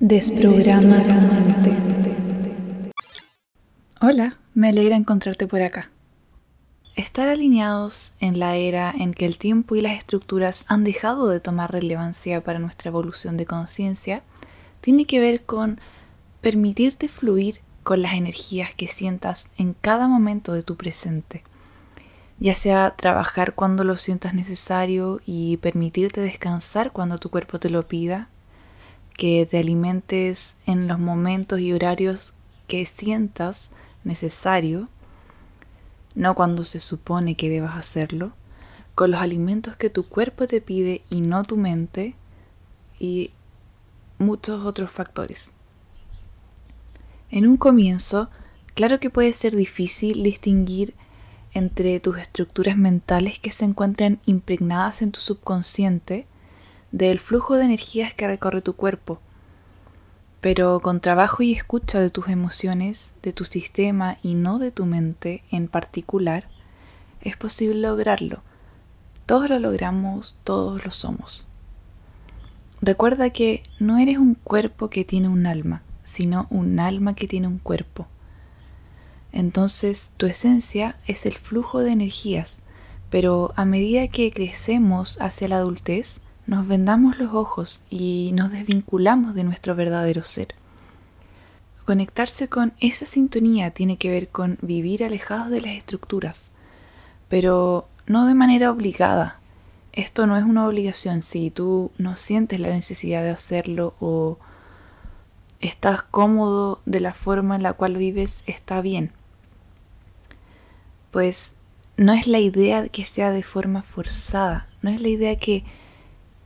Desprograma. Hola, me alegra encontrarte por acá. Estar alineados en la era en que el tiempo y las estructuras han dejado de tomar relevancia para nuestra evolución de conciencia tiene que ver con permitirte fluir con las energías que sientas en cada momento de tu presente, ya sea trabajar cuando lo sientas necesario y permitirte descansar cuando tu cuerpo te lo pida, que te alimentes en los momentos y horarios que sientas necesario, no cuando se supone que debas hacerlo, con los alimentos que tu cuerpo te pide y no tu mente, y muchos otros factores. En un comienzo, claro que puede ser difícil distinguir entre tus estructuras mentales que se encuentran impregnadas en tu subconsciente del flujo de energías que recorre tu cuerpo. Pero con trabajo y escucha de tus emociones, de tu sistema y no de tu mente en particular, es posible lograrlo. Todos lo logramos, todos lo somos. Recuerda que no eres un cuerpo que tiene un alma sino un alma que tiene un cuerpo. Entonces tu esencia es el flujo de energías, pero a medida que crecemos hacia la adultez, nos vendamos los ojos y nos desvinculamos de nuestro verdadero ser. Conectarse con esa sintonía tiene que ver con vivir alejados de las estructuras, pero no de manera obligada. Esto no es una obligación si tú no sientes la necesidad de hacerlo o estás cómodo de la forma en la cual vives, está bien. Pues no es la idea que sea de forma forzada, no es la idea que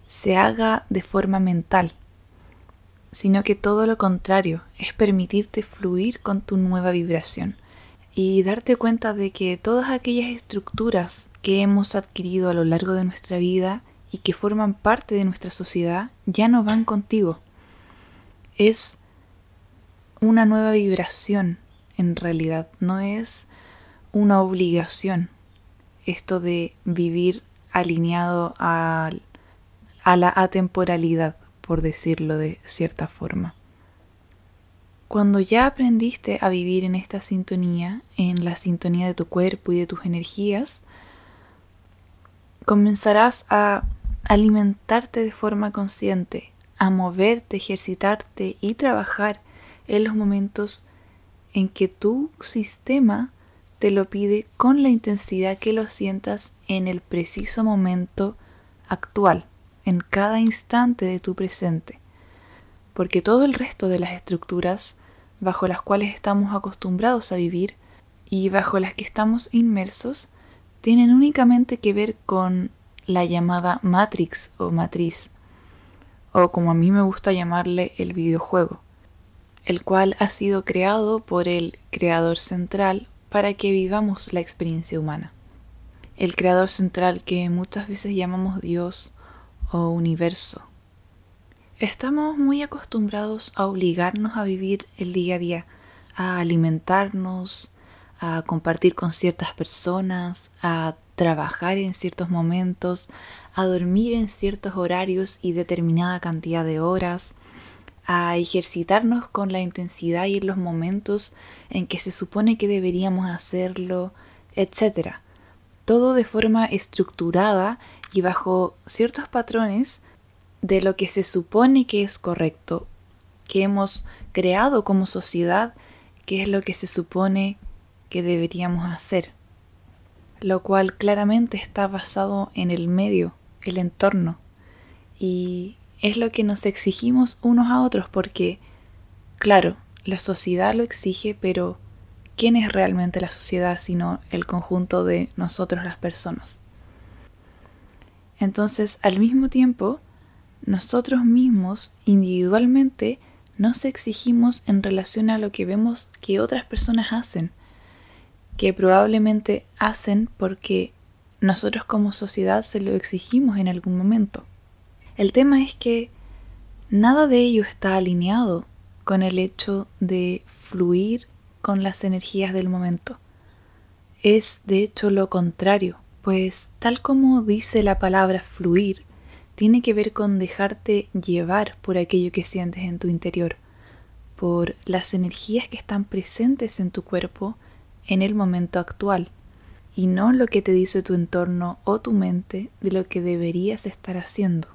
se haga de forma mental, sino que todo lo contrario, es permitirte fluir con tu nueva vibración y darte cuenta de que todas aquellas estructuras que hemos adquirido a lo largo de nuestra vida y que forman parte de nuestra sociedad ya no van contigo. Es una nueva vibración en realidad, no es una obligación esto de vivir alineado a, a la atemporalidad, por decirlo de cierta forma. Cuando ya aprendiste a vivir en esta sintonía, en la sintonía de tu cuerpo y de tus energías, comenzarás a alimentarte de forma consciente, a moverte, ejercitarte y trabajar en los momentos en que tu sistema te lo pide con la intensidad que lo sientas en el preciso momento actual, en cada instante de tu presente. Porque todo el resto de las estructuras bajo las cuales estamos acostumbrados a vivir y bajo las que estamos inmersos tienen únicamente que ver con la llamada Matrix o matriz, o como a mí me gusta llamarle el videojuego el cual ha sido creado por el Creador Central para que vivamos la experiencia humana. El Creador Central que muchas veces llamamos Dios o universo. Estamos muy acostumbrados a obligarnos a vivir el día a día, a alimentarnos, a compartir con ciertas personas, a trabajar en ciertos momentos, a dormir en ciertos horarios y determinada cantidad de horas, a ejercitarnos con la intensidad y los momentos en que se supone que deberíamos hacerlo, etc. Todo de forma estructurada y bajo ciertos patrones de lo que se supone que es correcto, que hemos creado como sociedad, que es lo que se supone que deberíamos hacer, lo cual claramente está basado en el medio, el entorno, y es lo que nos exigimos unos a otros porque, claro, la sociedad lo exige, pero ¿quién es realmente la sociedad sino el conjunto de nosotros las personas? Entonces, al mismo tiempo, nosotros mismos individualmente nos exigimos en relación a lo que vemos que otras personas hacen, que probablemente hacen porque nosotros como sociedad se lo exigimos en algún momento. El tema es que nada de ello está alineado con el hecho de fluir con las energías del momento. Es de hecho lo contrario, pues tal como dice la palabra fluir, tiene que ver con dejarte llevar por aquello que sientes en tu interior, por las energías que están presentes en tu cuerpo en el momento actual, y no lo que te dice tu entorno o tu mente de lo que deberías estar haciendo.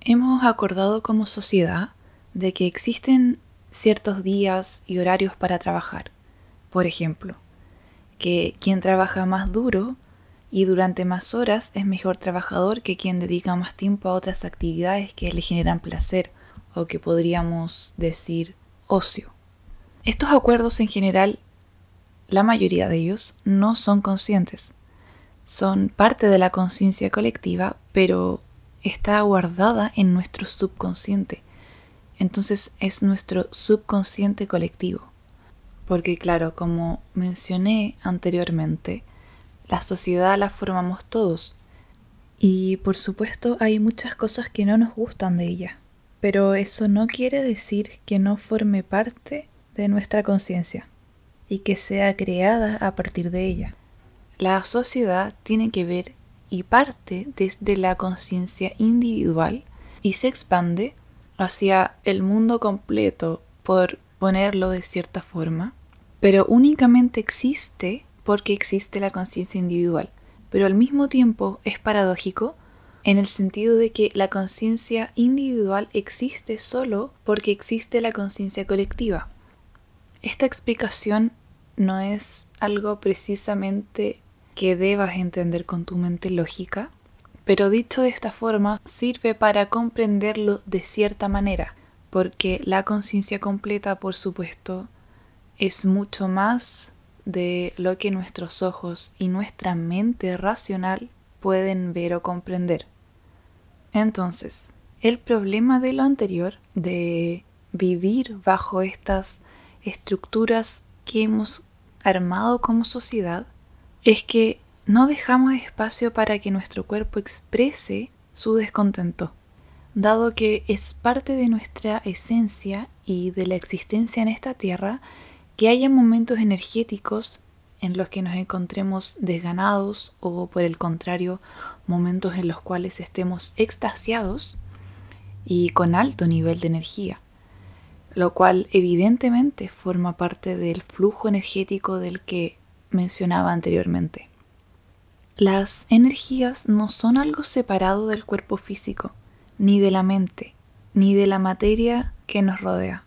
Hemos acordado como sociedad de que existen ciertos días y horarios para trabajar. Por ejemplo, que quien trabaja más duro y durante más horas es mejor trabajador que quien dedica más tiempo a otras actividades que le generan placer o que podríamos decir ocio. Estos acuerdos en general, la mayoría de ellos, no son conscientes. Son parte de la conciencia colectiva, pero está guardada en nuestro subconsciente. Entonces es nuestro subconsciente colectivo. Porque claro, como mencioné anteriormente, la sociedad la formamos todos. Y por supuesto hay muchas cosas que no nos gustan de ella. Pero eso no quiere decir que no forme parte de nuestra conciencia y que sea creada a partir de ella. La sociedad tiene que ver y parte desde la conciencia individual y se expande hacia el mundo completo, por ponerlo de cierta forma, pero únicamente existe porque existe la conciencia individual. Pero al mismo tiempo es paradójico en el sentido de que la conciencia individual existe solo porque existe la conciencia colectiva. Esta explicación no es algo precisamente que debas entender con tu mente lógica, pero dicho de esta forma sirve para comprenderlo de cierta manera, porque la conciencia completa, por supuesto, es mucho más de lo que nuestros ojos y nuestra mente racional pueden ver o comprender. Entonces, el problema de lo anterior, de vivir bajo estas estructuras que hemos armado como sociedad, es que no dejamos espacio para que nuestro cuerpo exprese su descontento, dado que es parte de nuestra esencia y de la existencia en esta tierra que haya momentos energéticos en los que nos encontremos desganados o por el contrario momentos en los cuales estemos extasiados y con alto nivel de energía, lo cual evidentemente forma parte del flujo energético del que mencionaba anteriormente. Las energías no son algo separado del cuerpo físico, ni de la mente, ni de la materia que nos rodea.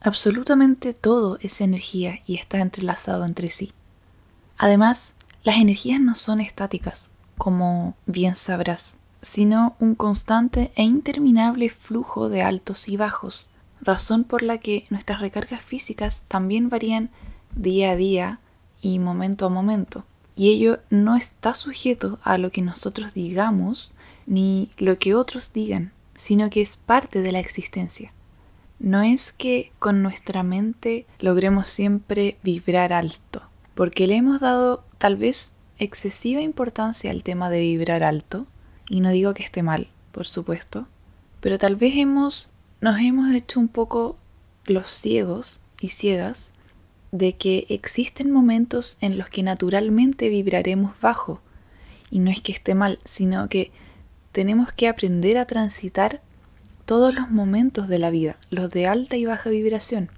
Absolutamente todo es energía y está entrelazado entre sí. Además, las energías no son estáticas, como bien sabrás, sino un constante e interminable flujo de altos y bajos, razón por la que nuestras recargas físicas también varían día a día y momento a momento, y ello no está sujeto a lo que nosotros digamos ni lo que otros digan, sino que es parte de la existencia. No es que con nuestra mente logremos siempre vibrar alto, porque le hemos dado tal vez excesiva importancia al tema de vibrar alto, y no digo que esté mal, por supuesto, pero tal vez hemos nos hemos hecho un poco los ciegos y ciegas de que existen momentos en los que naturalmente vibraremos bajo. Y no es que esté mal, sino que tenemos que aprender a transitar todos los momentos de la vida, los de alta y baja vibración.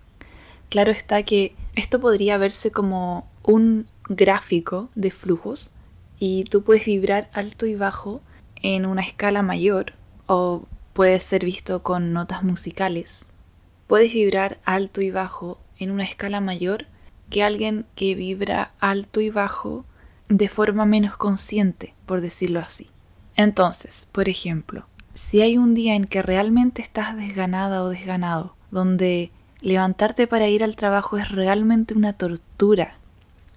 Claro está que esto podría verse como un gráfico de flujos y tú puedes vibrar alto y bajo en una escala mayor o puede ser visto con notas musicales. Puedes vibrar alto y bajo en una escala mayor que alguien que vibra alto y bajo de forma menos consciente, por decirlo así. Entonces, por ejemplo, si hay un día en que realmente estás desganada o desganado, donde levantarte para ir al trabajo es realmente una tortura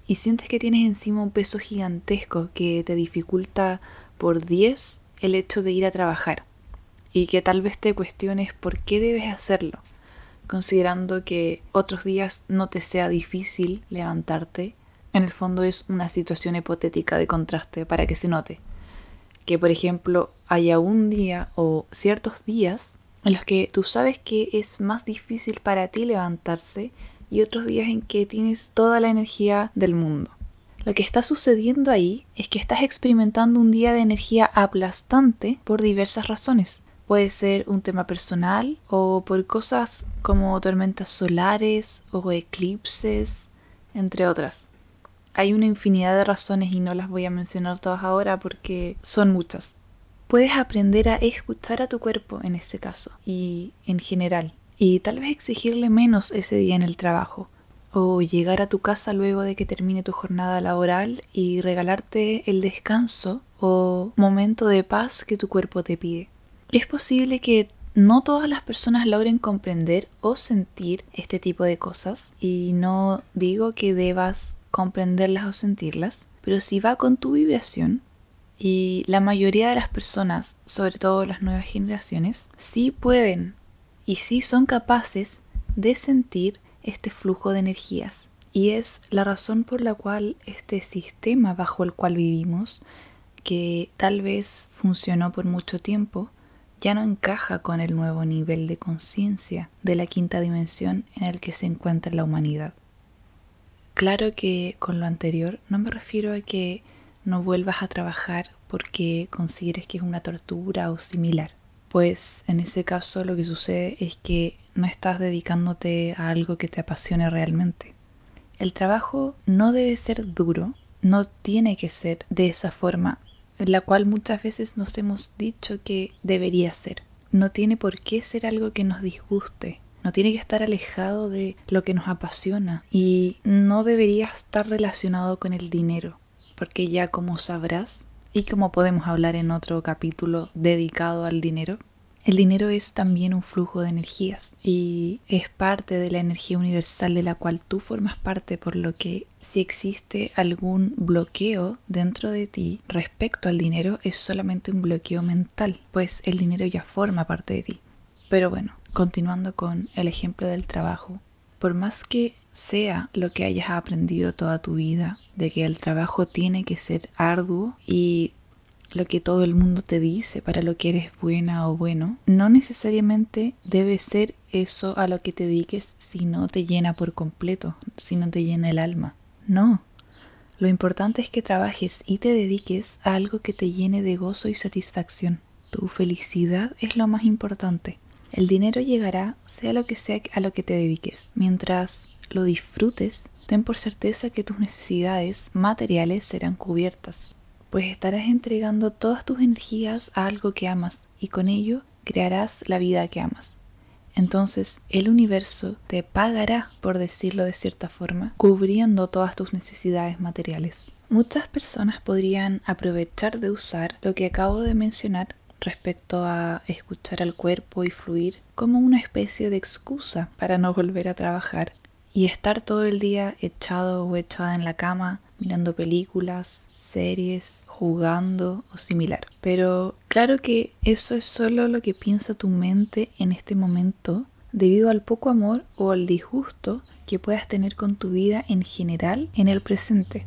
y sientes que tienes encima un peso gigantesco que te dificulta por 10 el hecho de ir a trabajar y que tal vez te cuestiones por qué debes hacerlo, considerando que otros días no te sea difícil levantarte, en el fondo es una situación hipotética de contraste para que se note. Que por ejemplo haya un día o ciertos días en los que tú sabes que es más difícil para ti levantarse y otros días en que tienes toda la energía del mundo. Lo que está sucediendo ahí es que estás experimentando un día de energía aplastante por diversas razones. Puede ser un tema personal o por cosas como tormentas solares o eclipses, entre otras. Hay una infinidad de razones y no las voy a mencionar todas ahora porque son muchas. Puedes aprender a escuchar a tu cuerpo en ese caso y en general y tal vez exigirle menos ese día en el trabajo o llegar a tu casa luego de que termine tu jornada laboral y regalarte el descanso o momento de paz que tu cuerpo te pide. Es posible que no todas las personas logren comprender o sentir este tipo de cosas y no digo que debas comprenderlas o sentirlas, pero si va con tu vibración y la mayoría de las personas, sobre todo las nuevas generaciones, sí pueden y sí son capaces de sentir este flujo de energías. Y es la razón por la cual este sistema bajo el cual vivimos, que tal vez funcionó por mucho tiempo, ya no encaja con el nuevo nivel de conciencia de la quinta dimensión en el que se encuentra la humanidad. Claro que con lo anterior no me refiero a que no vuelvas a trabajar porque consideres que es una tortura o similar, pues en ese caso lo que sucede es que no estás dedicándote a algo que te apasione realmente. El trabajo no debe ser duro, no tiene que ser de esa forma la cual muchas veces nos hemos dicho que debería ser. No tiene por qué ser algo que nos disguste, no tiene que estar alejado de lo que nos apasiona. Y no debería estar relacionado con el dinero, porque ya como sabrás y como podemos hablar en otro capítulo dedicado al dinero, el dinero es también un flujo de energías y es parte de la energía universal de la cual tú formas parte, por lo que si existe algún bloqueo dentro de ti respecto al dinero es solamente un bloqueo mental, pues el dinero ya forma parte de ti. Pero bueno, continuando con el ejemplo del trabajo, por más que sea lo que hayas aprendido toda tu vida, de que el trabajo tiene que ser arduo y lo que todo el mundo te dice para lo que eres buena o bueno, no necesariamente debe ser eso a lo que te dediques si no te llena por completo, si no te llena el alma. No. Lo importante es que trabajes y te dediques a algo que te llene de gozo y satisfacción. Tu felicidad es lo más importante. El dinero llegará sea lo que sea a lo que te dediques. Mientras lo disfrutes, ten por certeza que tus necesidades materiales serán cubiertas pues estarás entregando todas tus energías a algo que amas y con ello crearás la vida que amas. Entonces el universo te pagará, por decirlo de cierta forma, cubriendo todas tus necesidades materiales. Muchas personas podrían aprovechar de usar lo que acabo de mencionar respecto a escuchar al cuerpo y fluir como una especie de excusa para no volver a trabajar y estar todo el día echado o echada en la cama mirando películas, series, jugando o similar. Pero claro que eso es solo lo que piensa tu mente en este momento debido al poco amor o al disgusto que puedas tener con tu vida en general en el presente.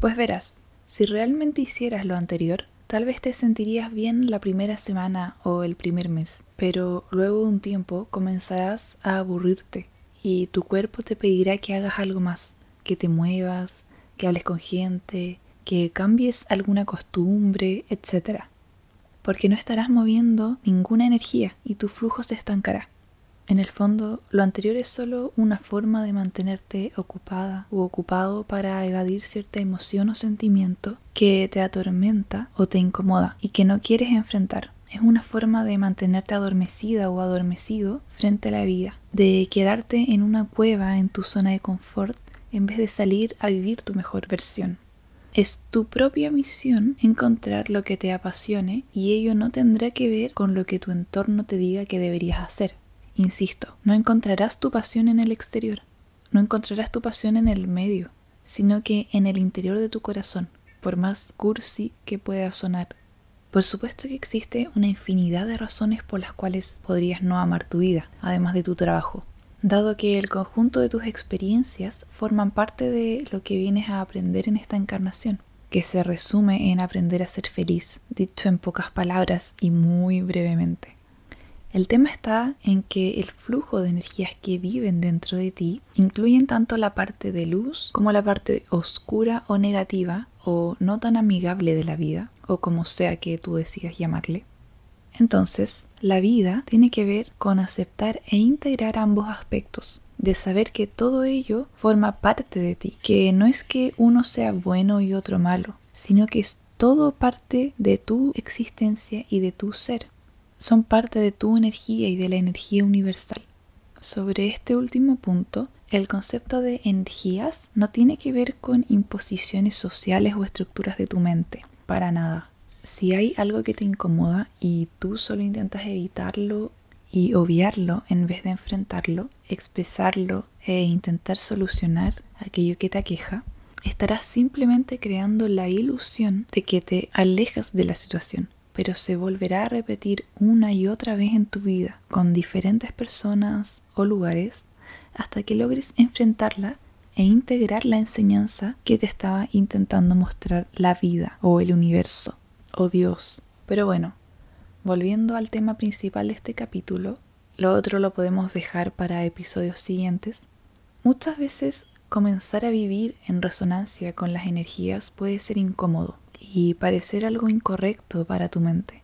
Pues verás, si realmente hicieras lo anterior, tal vez te sentirías bien la primera semana o el primer mes, pero luego de un tiempo comenzarás a aburrirte y tu cuerpo te pedirá que hagas algo más, que te muevas, que hables con gente, que cambies alguna costumbre, etc. Porque no estarás moviendo ninguna energía y tu flujo se estancará. En el fondo, lo anterior es solo una forma de mantenerte ocupada u ocupado para evadir cierta emoción o sentimiento que te atormenta o te incomoda y que no quieres enfrentar. Es una forma de mantenerte adormecida o adormecido frente a la vida, de quedarte en una cueva en tu zona de confort en vez de salir a vivir tu mejor versión. Es tu propia misión encontrar lo que te apasione y ello no tendrá que ver con lo que tu entorno te diga que deberías hacer. Insisto, no encontrarás tu pasión en el exterior, no encontrarás tu pasión en el medio, sino que en el interior de tu corazón, por más cursi que pueda sonar. Por supuesto que existe una infinidad de razones por las cuales podrías no amar tu vida, además de tu trabajo, dado que el conjunto de tus experiencias forman parte de lo que vienes a aprender en esta encarnación, que se resume en aprender a ser feliz, dicho en pocas palabras y muy brevemente. El tema está en que el flujo de energías que viven dentro de ti incluyen tanto la parte de luz como la parte oscura o negativa o no tan amigable de la vida, o como sea que tú decidas llamarle. Entonces, la vida tiene que ver con aceptar e integrar ambos aspectos, de saber que todo ello forma parte de ti, que no es que uno sea bueno y otro malo, sino que es todo parte de tu existencia y de tu ser son parte de tu energía y de la energía universal. Sobre este último punto, el concepto de energías no tiene que ver con imposiciones sociales o estructuras de tu mente, para nada. Si hay algo que te incomoda y tú solo intentas evitarlo y obviarlo en vez de enfrentarlo, expresarlo e intentar solucionar aquello que te aqueja, estarás simplemente creando la ilusión de que te alejas de la situación pero se volverá a repetir una y otra vez en tu vida con diferentes personas o lugares hasta que logres enfrentarla e integrar la enseñanza que te estaba intentando mostrar la vida o el universo o Dios. Pero bueno, volviendo al tema principal de este capítulo, lo otro lo podemos dejar para episodios siguientes. Muchas veces comenzar a vivir en resonancia con las energías puede ser incómodo y parecer algo incorrecto para tu mente.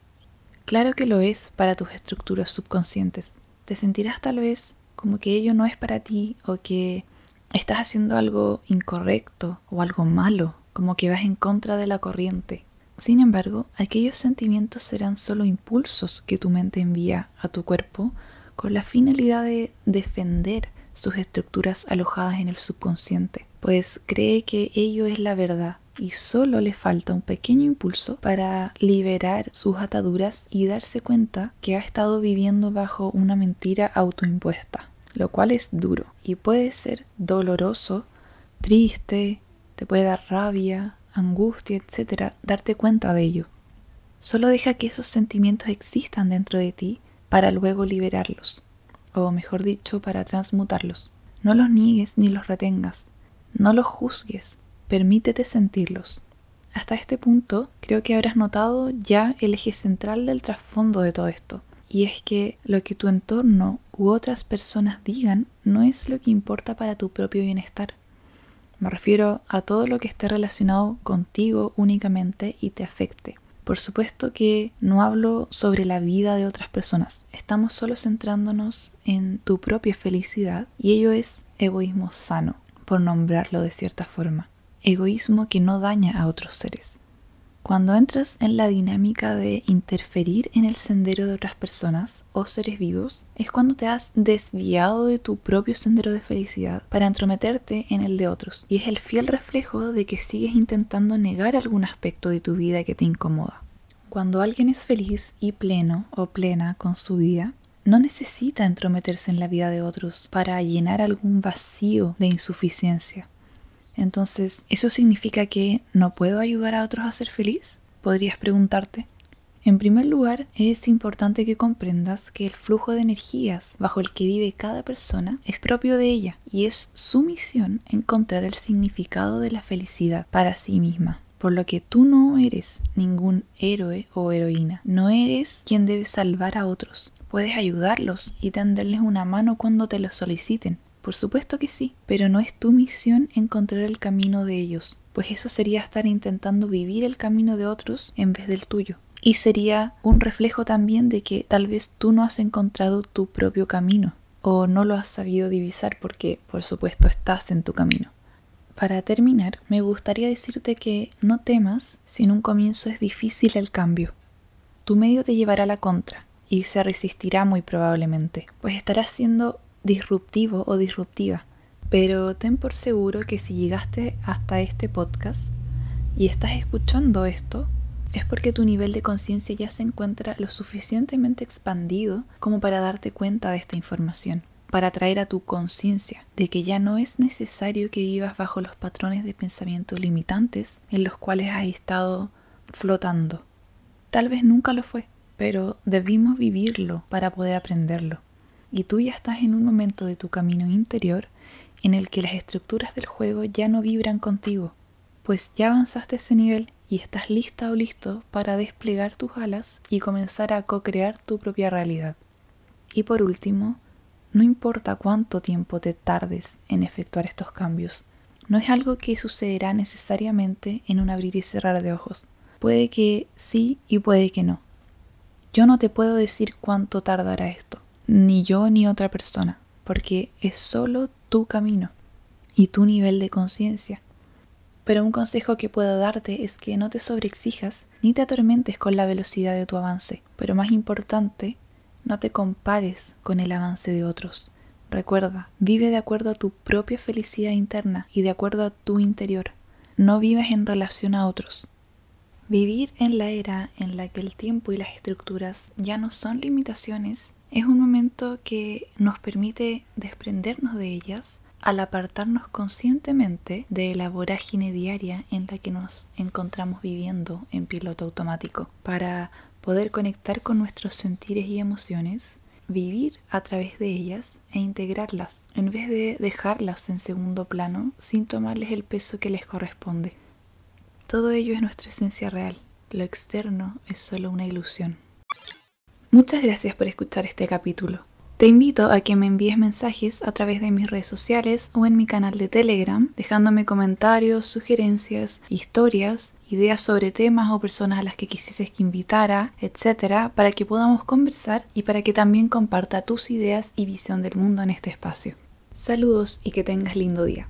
Claro que lo es para tus estructuras subconscientes. Te sentirás tal vez como que ello no es para ti o que estás haciendo algo incorrecto o algo malo, como que vas en contra de la corriente. Sin embargo, aquellos sentimientos serán solo impulsos que tu mente envía a tu cuerpo con la finalidad de defender sus estructuras alojadas en el subconsciente, pues cree que ello es la verdad y solo le falta un pequeño impulso para liberar sus ataduras y darse cuenta que ha estado viviendo bajo una mentira autoimpuesta, lo cual es duro y puede ser doloroso, triste, te puede dar rabia, angustia, etc., darte cuenta de ello. Solo deja que esos sentimientos existan dentro de ti para luego liberarlos, o mejor dicho, para transmutarlos. No los niegues ni los retengas, no los juzgues, Permítete sentirlos. Hasta este punto creo que habrás notado ya el eje central del trasfondo de todo esto. Y es que lo que tu entorno u otras personas digan no es lo que importa para tu propio bienestar. Me refiero a todo lo que esté relacionado contigo únicamente y te afecte. Por supuesto que no hablo sobre la vida de otras personas. Estamos solo centrándonos en tu propia felicidad y ello es egoísmo sano, por nombrarlo de cierta forma egoísmo que no daña a otros seres. Cuando entras en la dinámica de interferir en el sendero de otras personas o seres vivos, es cuando te has desviado de tu propio sendero de felicidad para entrometerte en el de otros, y es el fiel reflejo de que sigues intentando negar algún aspecto de tu vida que te incomoda. Cuando alguien es feliz y pleno o plena con su vida, no necesita entrometerse en la vida de otros para llenar algún vacío de insuficiencia. Entonces, ¿eso significa que no puedo ayudar a otros a ser feliz? Podrías preguntarte. En primer lugar, es importante que comprendas que el flujo de energías bajo el que vive cada persona es propio de ella y es su misión encontrar el significado de la felicidad para sí misma. Por lo que tú no eres ningún héroe o heroína, no eres quien debe salvar a otros. Puedes ayudarlos y tenderles una mano cuando te lo soliciten, por supuesto que sí, pero no es tu misión encontrar el camino de ellos, pues eso sería estar intentando vivir el camino de otros en vez del tuyo. Y sería un reflejo también de que tal vez tú no has encontrado tu propio camino o no lo has sabido divisar porque por supuesto estás en tu camino. Para terminar, me gustaría decirte que no temas si en un comienzo es difícil el cambio. Tu medio te llevará a la contra y se resistirá muy probablemente, pues estarás siendo disruptivo o disruptiva. Pero ten por seguro que si llegaste hasta este podcast y estás escuchando esto, es porque tu nivel de conciencia ya se encuentra lo suficientemente expandido como para darte cuenta de esta información, para traer a tu conciencia de que ya no es necesario que vivas bajo los patrones de pensamiento limitantes en los cuales has estado flotando. Tal vez nunca lo fue, pero debimos vivirlo para poder aprenderlo y tú ya estás en un momento de tu camino interior en el que las estructuras del juego ya no vibran contigo, pues ya avanzaste ese nivel y estás lista o listo para desplegar tus alas y comenzar a co-crear tu propia realidad. Y por último, no importa cuánto tiempo te tardes en efectuar estos cambios, no es algo que sucederá necesariamente en un abrir y cerrar de ojos. Puede que sí y puede que no. Yo no te puedo decir cuánto tardará esto, ni yo ni otra persona, porque es solo tu camino y tu nivel de conciencia. Pero un consejo que puedo darte es que no te sobreexijas ni te atormentes con la velocidad de tu avance, pero más importante, no te compares con el avance de otros. Recuerda, vive de acuerdo a tu propia felicidad interna y de acuerdo a tu interior. No vives en relación a otros. Vivir en la era en la que el tiempo y las estructuras ya no son limitaciones es un momento que nos permite desprendernos de ellas al apartarnos conscientemente de la vorágine diaria en la que nos encontramos viviendo en piloto automático, para poder conectar con nuestros sentires y emociones, vivir a través de ellas e integrarlas, en vez de dejarlas en segundo plano sin tomarles el peso que les corresponde. Todo ello es nuestra esencia real, lo externo es solo una ilusión. Muchas gracias por escuchar este capítulo. Te invito a que me envíes mensajes a través de mis redes sociales o en mi canal de Telegram, dejándome comentarios, sugerencias, historias, ideas sobre temas o personas a las que quisieses que invitara, etcétera, para que podamos conversar y para que también comparta tus ideas y visión del mundo en este espacio. Saludos y que tengas lindo día.